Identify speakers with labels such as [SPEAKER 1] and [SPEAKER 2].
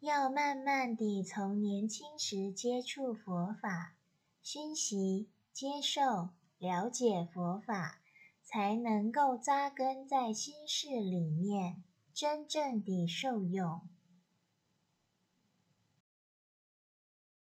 [SPEAKER 1] 要慢慢地从年轻时接触佛法，熏习、接受、了解佛法，才能够扎根在心事里面，真正地受用。